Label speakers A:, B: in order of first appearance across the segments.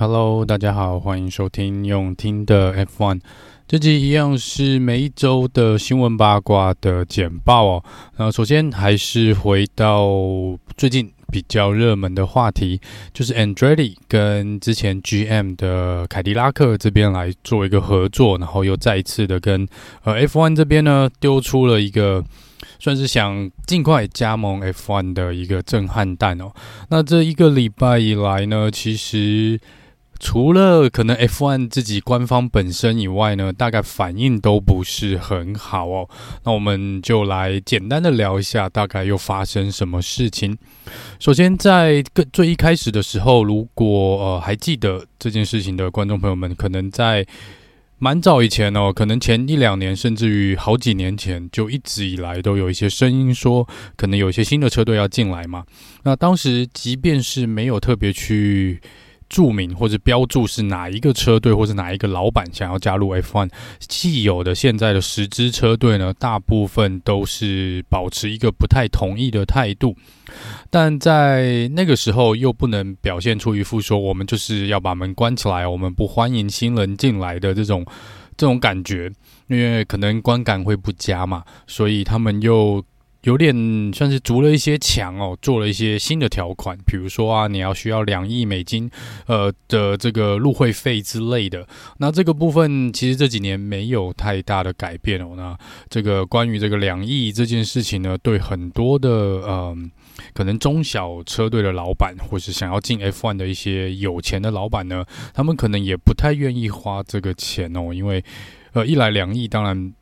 A: Hello，大家好，欢迎收听用听的 F1。这集一样是每一周的新闻八卦的简报哦。那首先还是回到最近比较热门的话题，就是 Andretti 跟之前 GM 的凯迪拉克这边来做一个合作，然后又再一次的跟呃 F1 这边呢丢出了一个。算是想尽快加盟 F1 的一个震撼弹哦。那这一个礼拜以来呢，其实除了可能 F1 自己官方本身以外呢，大概反应都不是很好哦。那我们就来简单的聊一下，大概又发生什么事情。首先，在最一开始的时候，如果呃还记得这件事情的观众朋友们，可能在。蛮早以前哦，可能前一两年，甚至于好几年前，就一直以来都有一些声音说，可能有一些新的车队要进来嘛。那当时即便是没有特别去。注明或者标注是哪一个车队或者哪一个老板想要加入 F1，既有的现在的十支车队呢，大部分都是保持一个不太同意的态度，但在那个时候又不能表现出一副说我们就是要把门关起来，我们不欢迎新人进来的这种这种感觉，因为可能观感会不佳嘛，所以他们又。有点算是筑了一些墙哦，做了一些新的条款，比如说啊，你要需要两亿美金，呃的这个入会费之类的。那这个部分其实这几年没有太大的改变哦。那这个关于这个两亿这件事情呢，对很多的嗯、呃，可能中小车队的老板，或是想要进 F1 的一些有钱的老板呢，他们可能也不太愿意花这个钱哦，因为呃，一来两亿，当然。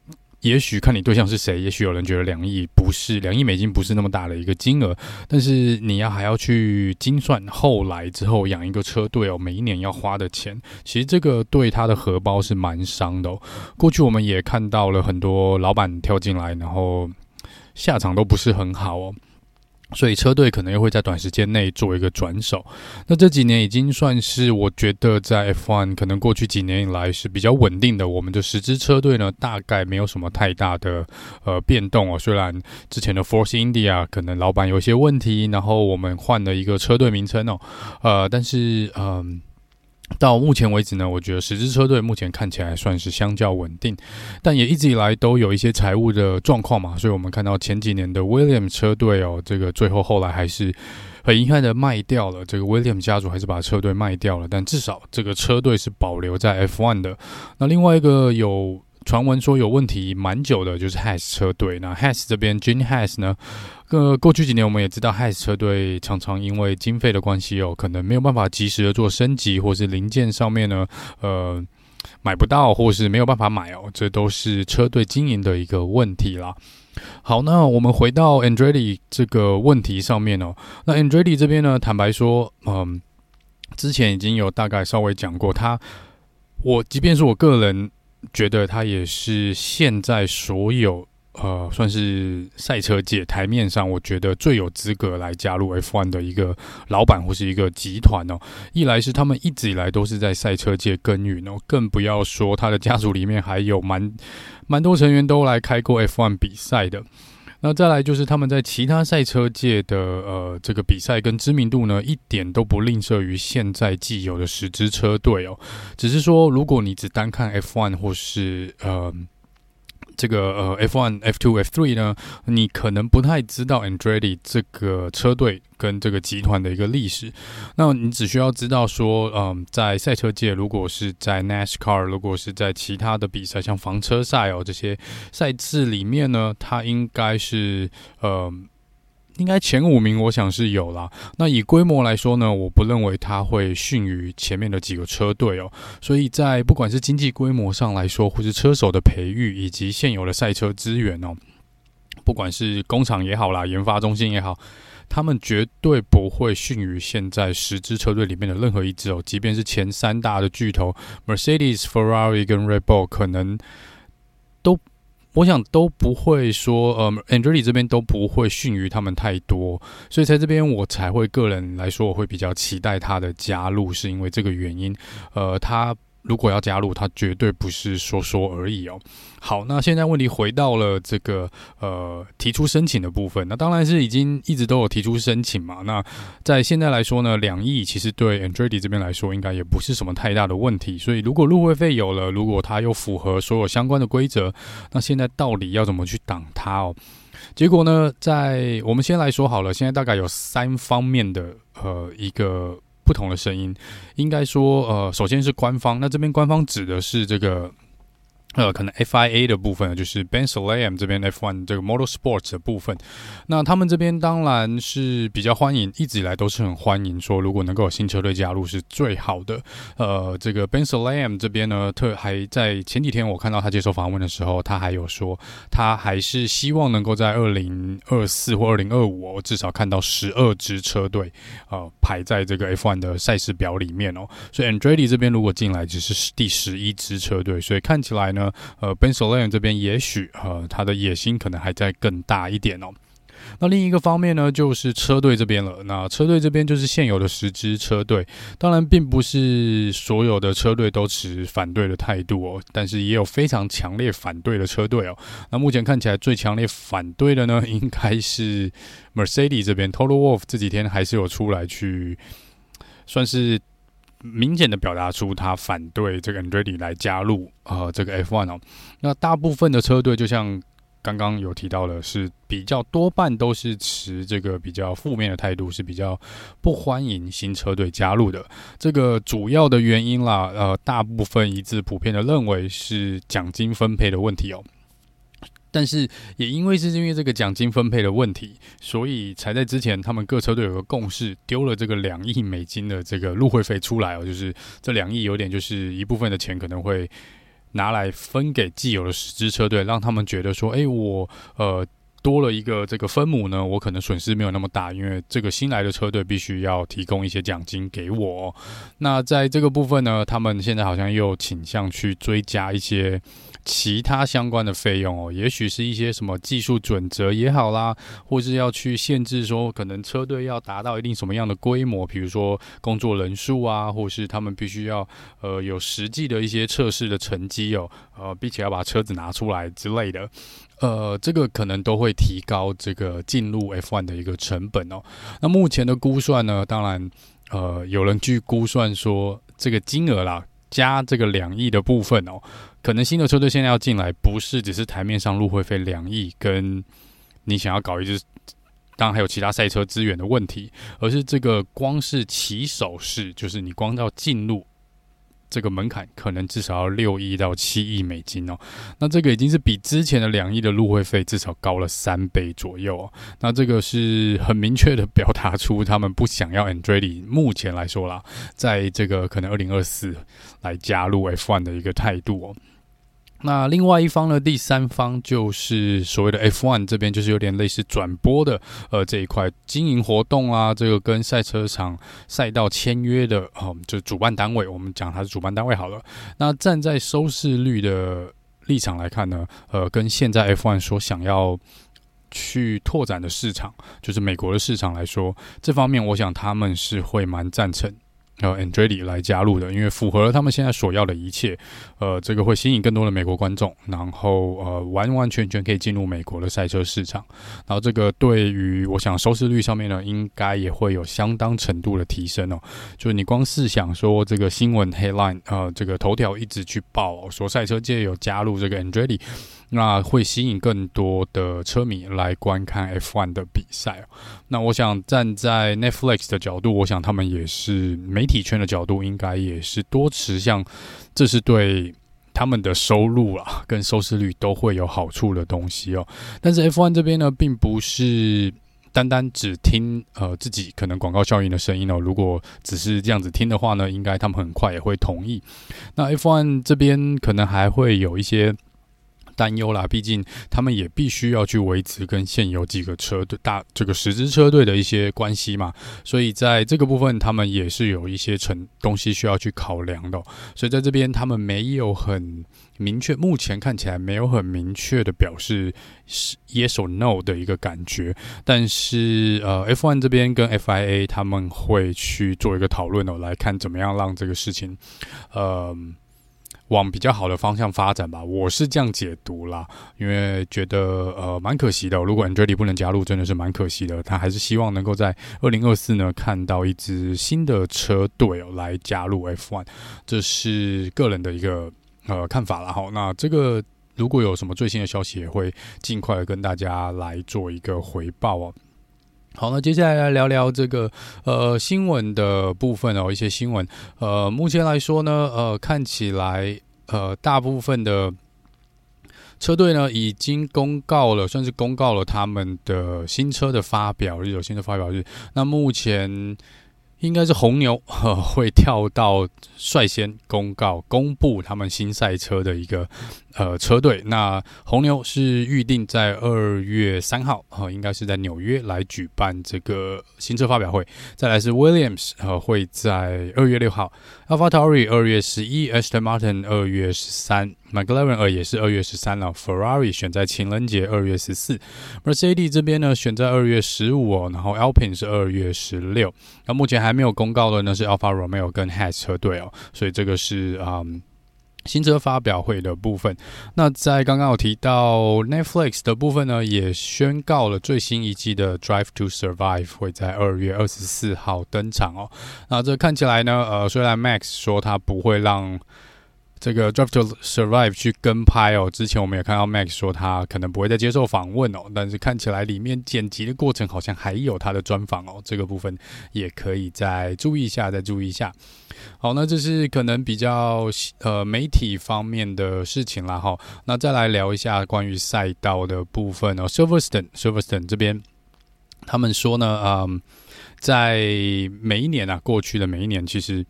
A: 也许看你对象是谁，也许有人觉得两亿不是两亿美金不是那么大的一个金额，但是你要还要去精算后来之后养一个车队哦，每一年要花的钱，其实这个对他的荷包是蛮伤的。过去我们也看到了很多老板跳进来，然后下场都不是很好哦。所以车队可能又会在短时间内做一个转手。那这几年已经算是我觉得在 F1 可能过去几年以来是比较稳定的。我们的十支车队呢，大概没有什么太大的呃变动哦。虽然之前的 Force India 可能老板有些问题，然后我们换了一个车队名称哦，呃，但是嗯。到目前为止呢，我觉得十支车队目前看起来算是相较稳定，但也一直以来都有一些财务的状况嘛，所以我们看到前几年的 William 车队哦，这个最后后来还是很遗憾的卖掉了，这个 William 家族还是把车队卖掉了，但至少这个车队是保留在 F1 的。那另外一个有。传闻说有问题蛮久的，就是 Has 车队。那 Has 这边，Gene Haas 呢？呃，过去几年我们也知道，Has 车队常常因为经费的关系哦，可能没有办法及时的做升级，或是零件上面呢，呃，买不到，或是没有办法买哦，这都是车队经营的一个问题啦。好，那我们回到 Andretti 这个问题上面哦。那 Andretti 这边呢，坦白说，嗯、之前已经有大概稍微讲过，他，我即便是我个人。觉得他也是现在所有呃，算是赛车界台面上，我觉得最有资格来加入 F1 的一个老板或是一个集团哦。一来是他们一直以来都是在赛车界耕耘哦，更不要说他的家族里面还有蛮蛮多成员都来开过 F1 比赛的。那再来就是他们在其他赛车界的呃这个比赛跟知名度呢，一点都不吝啬于现在既有的十支车队哦。只是说，如果你只单看 F1 或是呃。这个呃，F1、F2、F3 呢，你可能不太知道 Andretti 这个车队跟这个集团的一个历史。那你只需要知道说，嗯，在赛车界，如果是在 NASCAR，如果是在其他的比赛，像房车赛哦这些赛制里面呢，它应该是呃。应该前五名，我想是有啦。那以规模来说呢，我不认为它会逊于前面的几个车队哦。所以在不管是经济规模上来说，或是车手的培育以及现有的赛车资源哦，不管是工厂也好啦，研发中心也好，他们绝对不会逊于现在十支车队里面的任何一支哦。即便是前三大的巨头，Mercedes、Ferrari 跟 Red Bull，可能都。我想都不会说，呃 a n d r e l 这边都不会逊于他们太多，所以在这边我才会个人来说，我会比较期待他的加入，是因为这个原因。呃，他如果要加入，他绝对不是说说而已哦。好，那现在问题回到了这个呃提出申请的部分，那当然是已经一直都有提出申请嘛。那在现在来说呢，两亿其实对 Andretti 这边来说应该也不是什么太大的问题。所以如果入会费有了，如果它又符合所有相关的规则，那现在到底要怎么去挡它哦？结果呢，在我们先来说好了，现在大概有三方面的呃一个。不同的声音，应该说，呃，首先是官方，那这边官方指的是这个。呃，可能 FIA 的部分呢就是 Ben Sulayem 这边 F1 这个 Motorsports 的部分，那他们这边当然是比较欢迎，一直以来都是很欢迎，说如果能够有新车队加入是最好的。呃，这个 Ben Sulayem 这边呢，特还在前几天我看到他接受访问的时候，他还有说，他还是希望能够在二零二四或二零二五，至少看到十二支车队，呃，排在这个 F1 的赛事表里面哦。所以 Andretti 这边如果进来只是第十一支车队，所以看起来呢。呃，Ben s o l a n 这边也许呃，他的野心可能还在更大一点哦。那另一个方面呢，就是车队这边了。那车队这边就是现有的十支车队，当然并不是所有的车队都持反对的态度哦，但是也有非常强烈反对的车队哦。那目前看起来最强烈反对的呢，应该是 Mercedes 这边，Toto Wolff 这几天还是有出来去算是。明显的表达出他反对这个 Andretti 来加入呃这个 F1 哦，那大部分的车队就像刚刚有提到的，是比较多半都是持这个比较负面的态度，是比较不欢迎新车队加入的。这个主要的原因啦，呃，大部分一致普遍的认为是奖金分配的问题哦。但是也因为是因为这个奖金分配的问题，所以才在之前他们各车队有个共识，丢了这个两亿美金的这个入会费出来哦，就是这两亿有点就是一部分的钱可能会拿来分给既有的十支车队，让他们觉得说，哎，我呃多了一个这个分母呢，我可能损失没有那么大，因为这个新来的车队必须要提供一些奖金给我。那在这个部分呢，他们现在好像又倾向去追加一些。其他相关的费用哦，也许是一些什么技术准则也好啦，或是要去限制说，可能车队要达到一定什么样的规模，比如说工作人数啊，或是他们必须要呃有实际的一些测试的成绩哦，呃，并且要把车子拿出来之类的，呃，这个可能都会提高这个进入 F1 的一个成本哦。那目前的估算呢，当然呃，有人去估算说这个金额啦，加这个两亿的部分哦。可能新的车队现在要进来，不是只是台面上入会费两亿，跟你想要搞一支，当然还有其他赛车资源的问题，而是这个光是起手式，就是你光要进入。这个门槛可能至少要六亿到七亿美金哦，那这个已经是比之前的两亿的入会费至少高了三倍左右哦。那这个是很明确的表达出他们不想要 Andretti 目前来说啦，在这个可能二零二四来加入 F1 的一个态度哦。那另外一方呢，第三方就是所谓的 F1 这边，就是有点类似转播的，呃，这一块经营活动啊，这个跟赛车场赛道签约的，哦、就主办单位，我们讲它是主办单位好了。那站在收视率的立场来看呢，呃，跟现在 F1 所想要去拓展的市场，就是美国的市场来说，这方面我想他们是会蛮赞成。呃，Andretti 来加入的，因为符合了他们现在所要的一切，呃，这个会吸引更多的美国观众，然后呃，完完全全可以进入美国的赛车市场，然后这个对于我想收视率上面呢，应该也会有相当程度的提升哦。就是你光是想说这个新闻 headline，呃，这个头条一直去报说赛车界有加入这个 Andretti。那会吸引更多的车迷来观看 F1 的比赛。那我想站在 Netflix 的角度，我想他们也是没体圈的角度，应该也是多持向，这是对他们的收入啊跟收视率都会有好处的东西哦。但是 F1 这边呢，并不是单单只听呃自己可能广告效应的声音哦。如果只是这样子听的话呢，应该他们很快也会同意。那 F1 这边可能还会有一些。担忧啦，毕竟他们也必须要去维持跟现有几个车队大这个十支车队的一些关系嘛，所以在这个部分，他们也是有一些成东西需要去考量的。所以在这边，他们没有很明确，目前看起来没有很明确的表示是 yes or no 的一个感觉。但是呃，F1 这边跟 FIA 他们会去做一个讨论哦，来看怎么样让这个事情，呃。往比较好的方向发展吧，我是这样解读啦，因为觉得呃蛮可惜的。如果 Andretti 不能加入，真的是蛮可惜的。他还是希望能够在二零二四呢看到一支新的车队哦来加入 F1，这是个人的一个呃看法啦。好，那这个如果有什么最新的消息，也会尽快的跟大家来做一个回报哦。好，那接下来来聊聊这个呃新闻的部分哦，一些新闻。呃，目前来说呢，呃，看起来呃大部分的车队呢已经公告了，算是公告了他们的新车的发表日，有新的发表日。那目前应该是红牛呃会跳到率先公告公布他们新赛车的一个。呃，车队那红牛是预定在二月三号，呃，应该是在纽约来举办这个新车发表会。再来是 Williams，呃，会在二月六号，AlphaTauri 二月十一，Aston Martin 二月十三，McLaren 二也是二月十三了，Ferrari 选在情人节二月十四，Mercedes 这边呢选在二月十五哦，然后 Alpine 是二月十六。那目前还没有公告的呢是 Alfa Romeo 跟 Haas 车队哦，所以这个是嗯。新车发表会的部分，那在刚刚有提到 Netflix 的部分呢，也宣告了最新一季的《Drive to Survive》会在二月二十四号登场哦。那这看起来呢，呃，虽然 Max 说他不会让。这个 Drive to Survive 去跟拍哦，之前我们也看到 Max 说他可能不会再接受访问哦，但是看起来里面剪辑的过程好像还有他的专访哦，这个部分也可以再注意一下，再注意一下。好，那这是可能比较呃媒体方面的事情啦哈。那再来聊一下关于赛道的部分哦，Silverstone Silverstone 这边他们说呢，嗯，在每一年啊，过去的每一年其实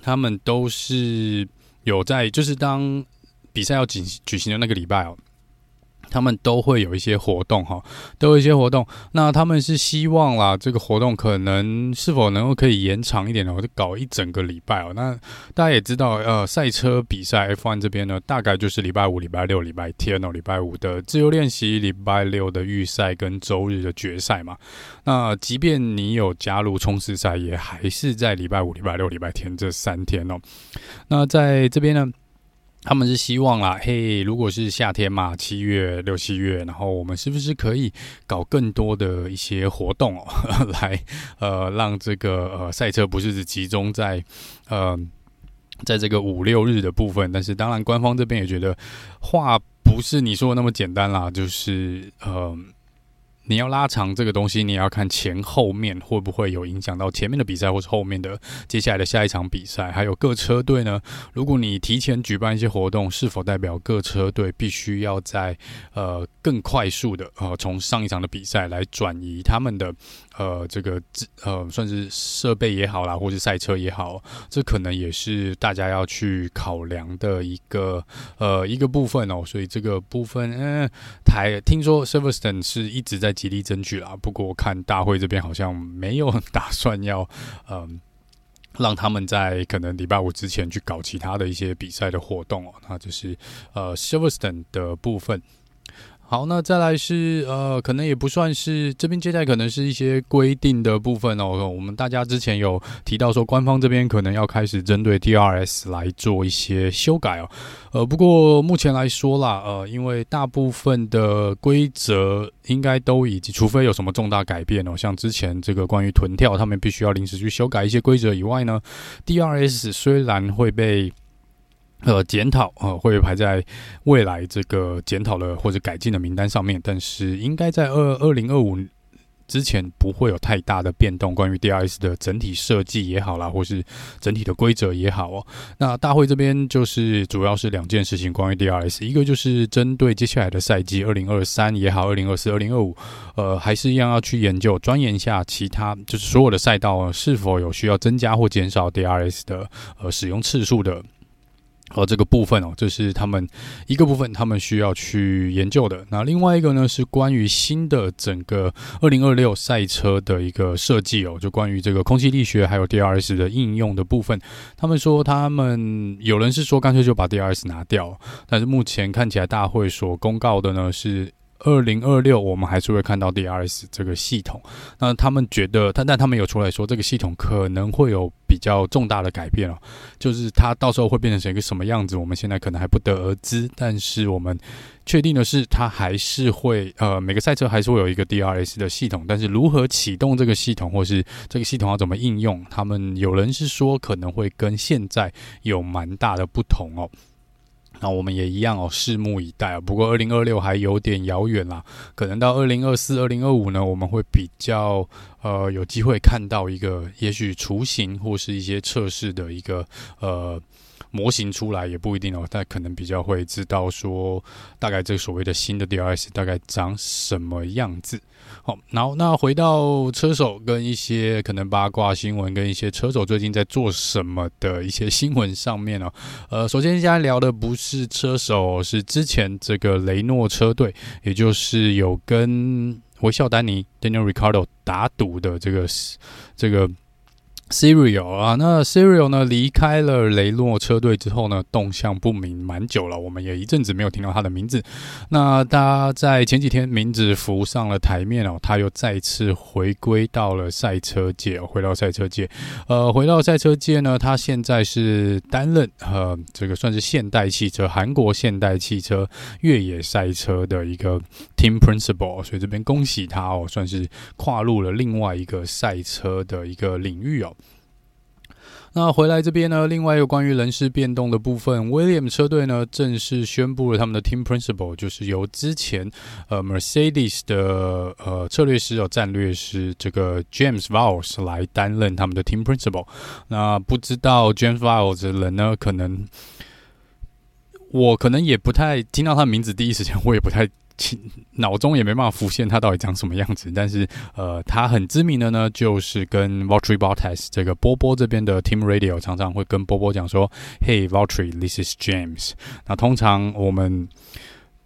A: 他们都是。有在，就是当比赛要举举行的那个礼拜哦，他们都会有一些活动哈，都有一些活动。那他们是希望啦，这个活动可能是否能够可以延长一点呢？我就搞一整个礼拜哦。那大家也知道，呃，赛车比赛 F1 这边呢，大概就是礼拜五、礼拜六、礼拜天哦，礼拜五的自由练习，礼拜六的预赛跟周日的决赛嘛。那即便你有加入冲刺赛，也还是在礼拜五、礼拜六、礼拜天这三天哦。那在这边呢，他们是希望啦，嘿，如果是夏天嘛，七月、六七月，然后我们是不是可以搞更多的一些活动，来呃，让这个呃赛车不是只集中在呃，在这个五六日的部分，但是当然官方这边也觉得话不是你说的那么简单啦，就是嗯。你要拉长这个东西，你要看前后面会不会有影响到前面的比赛，或是后面的接下来的下一场比赛，还有各车队呢。如果你提前举办一些活动，是否代表各车队必须要在呃更快速的呃从上一场的比赛来转移他们的呃这个呃算是设备也好啦，或是赛车也好，这可能也是大家要去考量的一个呃一个部分哦。所以这个部分，嗯、台听说 Silverstone 是一直在。极力争取啦，不过我看大会这边好像没有 打算要，嗯，让他们在可能礼拜五之前去搞其他的一些比赛的活动哦。那就是呃，Silverstone 的部分。好，那再来是呃，可能也不算是这边接待可能是一些规定的部分哦。我们大家之前有提到说，官方这边可能要开始针对 DRS 来做一些修改哦。呃，不过目前来说啦，呃，因为大部分的规则应该都已经，除非有什么重大改变哦，像之前这个关于臀跳，他们必须要临时去修改一些规则以外呢，DRS 虽然会被。呃，检讨呃，会排在未来这个检讨的或者改进的名单上面，但是应该在二二零二五之前不会有太大的变动。关于 DRS 的整体设计也好啦，或是整体的规则也好哦。那大会这边就是主要是两件事情，关于 DRS，一个就是针对接下来的赛季二零二三也好，二零二四、二零二五，呃，还是一样要去研究钻研一下其他，就是所有的赛道是否有需要增加或减少 DRS 的呃使用次数的。哦，这个部分哦，这是他们一个部分，他们需要去研究的。那另外一个呢，是关于新的整个二零二六赛车的一个设计哦，就关于这个空气力学还有 DRS 的应用的部分。他们说，他们有人是说干脆就把 DRS 拿掉，但是目前看起来大会所公告的呢是。二零二六，我们还是会看到 DRS 这个系统。那他们觉得，但但他们有出来说，这个系统可能会有比较重大的改变哦，就是它到时候会变成一个什么样子，我们现在可能还不得而知。但是我们确定的是，它还是会呃，每个赛车还是会有一个 DRS 的系统。但是如何启动这个系统，或是这个系统要怎么应用，他们有人是说可能会跟现在有蛮大的不同哦。那我们也一样哦，拭目以待啊。不过二零二六还有点遥远啦，可能到二零二四、二零二五呢，我们会比较呃有机会看到一个也许雏形或是一些测试的一个呃模型出来，也不一定哦。但可能比较会知道说，大概这所谓的新的 DRS 大概长什么样子。好，然后那回到车手跟一些可能八卦新闻，跟一些车手最近在做什么的一些新闻上面哦。呃，首先现在聊的不是车手，是之前这个雷诺车队，也就是有跟维肖丹尼 Daniel Ricardo 打赌的这个这个。Cyril 啊，那 Cyril 呢离开了雷诺车队之后呢，动向不明蛮久了，我们也一阵子没有听到他的名字。那他在前几天名字浮上了台面哦，他又再次回归到了赛车界，回到赛车界。呃，回到赛车界呢，他现在是担任呃这个算是现代汽车韩国现代汽车越野赛车的一个 Team Principal，所以这边恭喜他哦，算是跨入了另外一个赛车的一个领域哦。那回来这边呢，另外一个关于人事变动的部分，William 车队呢正式宣布了他们的 Team Principal，就是由之前呃 Mercedes 的呃策略师哦战略师这个 James Vowles 来担任他们的 Team Principal。那不知道 James Vowles 的人呢，可能我可能也不太听到他名字，第一时间我也不太。脑中也没办法浮现他到底长什么样子，但是呃，他很知名的呢，就是跟 v a l t r y Bottas 这个波波这边的 Team Radio 常常会跟波波讲说：“Hey v a l t r y this is James。”那通常我们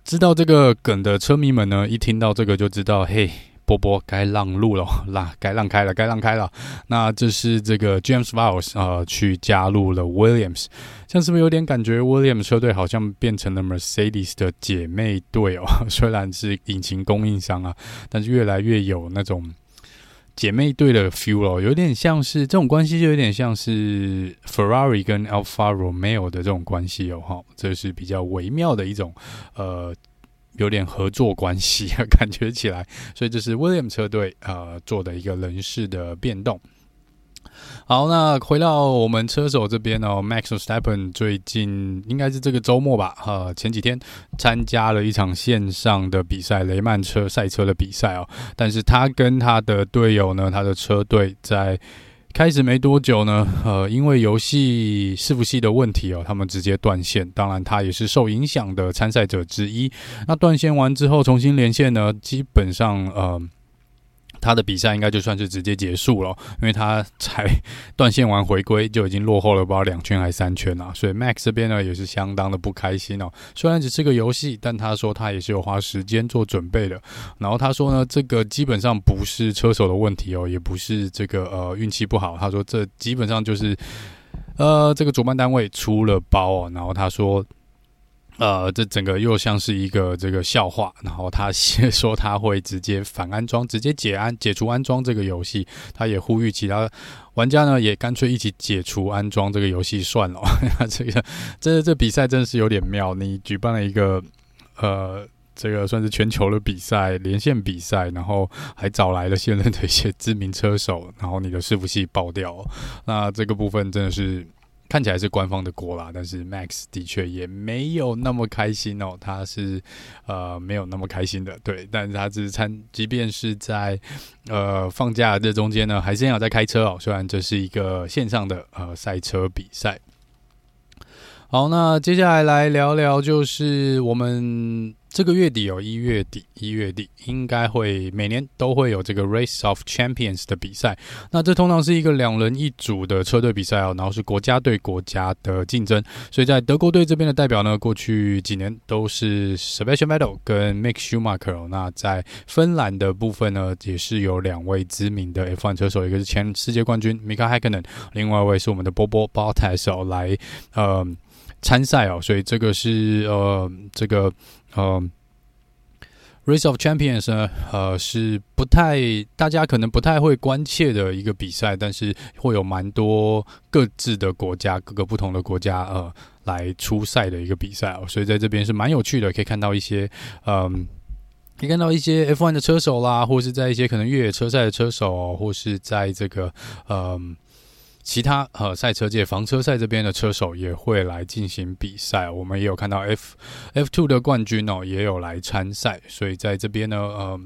A: 知道这个梗的车迷们呢，一听到这个就知道：“嘿。”波波该让路了，让该让开了，该让开了。那这是这个 James Vowles 呃，去加入了 Williams，像是不是有点感觉 Williams 车队好像变成了 Mercedes 的姐妹队哦？虽然是引擎供应商啊，但是越来越有那种姐妹队的 feel 哦，有点像是这种关系，就有点像是 Ferrari 跟 Alfa Romeo 的这种关系哦，哈，这是比较微妙的一种呃。有点合作关系，感觉起来，所以这是 William 车队呃做的一个人事的变动。好，那回到我们车手这边哦，Max Verstappen 最近应该是这个周末吧，呃，前几天参加了一场线上的比赛，雷曼车赛车的比赛哦，但是他跟他的队友呢，他的车队在。开始没多久呢，呃，因为游戏伺服器的问题哦，他们直接断线。当然，他也是受影响的参赛者之一。那断线完之后，重新连线呢，基本上呃。他的比赛应该就算是直接结束了，因为他才断线完回归就已经落后了不知道两圈还是三圈了，所以 Max 这边呢也是相当的不开心哦。虽然只是个游戏，但他说他也是有花时间做准备的。然后他说呢，这个基本上不是车手的问题哦，也不是这个呃运气不好。他说这基本上就是呃这个主办单位出了包哦。然后他说。呃，这整个又像是一个这个笑话。然后他先说他会直接反安装，直接解安解除安装这个游戏。他也呼吁其他玩家呢，也干脆一起解除安装这个游戏算了。这 个这这比赛真的是有点妙。你举办了一个呃，这个算是全球的比赛，连线比赛，然后还找来了现任的一些知名车手，然后你的伺服器爆掉，那这个部分真的是。看起来是官方的锅啦，但是 Max 的确也没有那么开心哦，他是呃没有那么开心的，对，但是他只是参，即便是在呃放假这中间呢，还是要在开车哦，虽然这是一个线上的呃赛车比赛。好，那接下来来聊聊，就是我们这个月底哦，一月底，一月底应该会每年都会有这个 Race of Champions 的比赛。那这通常是一个两人一组的车队比赛哦，然后是国家对国家的竞争。所以在德国队这边的代表呢，过去几年都是 Sebastian Vettel 跟 Mick Schumacher。那在芬兰的部分呢，也是有两位知名的 F1 车手，一个是前世界冠军 Mika h a k k n e n 另外一位是我们的波波 Bottas 来呃。参赛哦，所以这个是呃，这个呃 Race of Champions 呢，呃，是不太大家可能不太会关切的一个比赛，但是会有蛮多各自的国家，各个不同的国家，呃，来出赛的一个比赛哦，所以在这边是蛮有趣的，可以看到一些，嗯，可以看到一些 F1 的车手啦，或是在一些可能越野车赛的车手，或是在这个，嗯。其他呃赛车界房车赛这边的车手也会来进行比赛，我们也有看到 F F two 的冠军哦，也有来参赛，所以在这边呢，嗯、呃，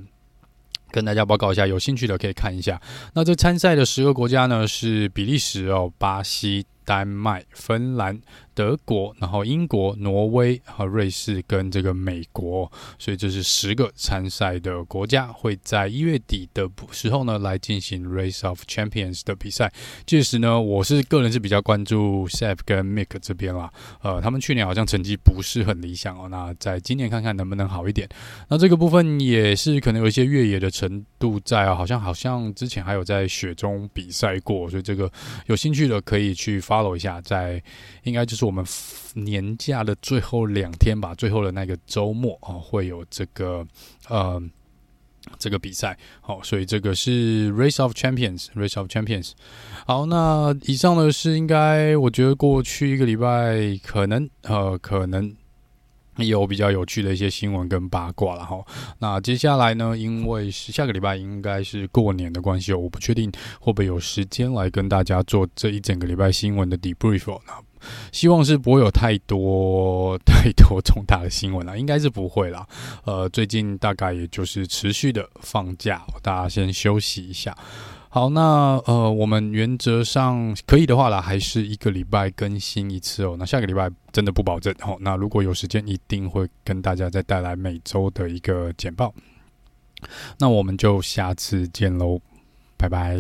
A: 跟大家报告一下，有兴趣的可以看一下。那这参赛的十个国家呢是比利时哦、巴西、丹麦、芬兰。德国，然后英国、挪威和瑞士跟这个美国，所以这是十个参赛的国家会在一月底的时候呢来进行 Race of Champions 的比赛。届时呢，我是个人是比较关注 Seb 跟 Mick 这边啦。呃，他们去年好像成绩不是很理想哦，那在今年看看能不能好一点。那这个部分也是可能有一些越野的程度在啊，好像好像之前还有在雪中比赛过，所以这个有兴趣的可以去 follow 一下，在应该就是。我们年假的最后两天吧，最后的那个周末哦，会有这个呃这个比赛。好，所以这个是 Race of Champions，Race of Champions。好，那以上呢是应该我觉得过去一个礼拜可能呃可能有比较有趣的一些新闻跟八卦了哈。那接下来呢，因为是下个礼拜应该是过年的关系，我不确定会不会有时间来跟大家做这一整个礼拜新闻的 debrief。希望是不会有太多太多重大的新闻了，应该是不会啦。呃，最近大概也就是持续的放假，大家先休息一下。好，那呃，我们原则上可以的话啦，还是一个礼拜更新一次哦。那下个礼拜真的不保证哦。那如果有时间，一定会跟大家再带来每周的一个简报。那我们就下次见喽，拜拜。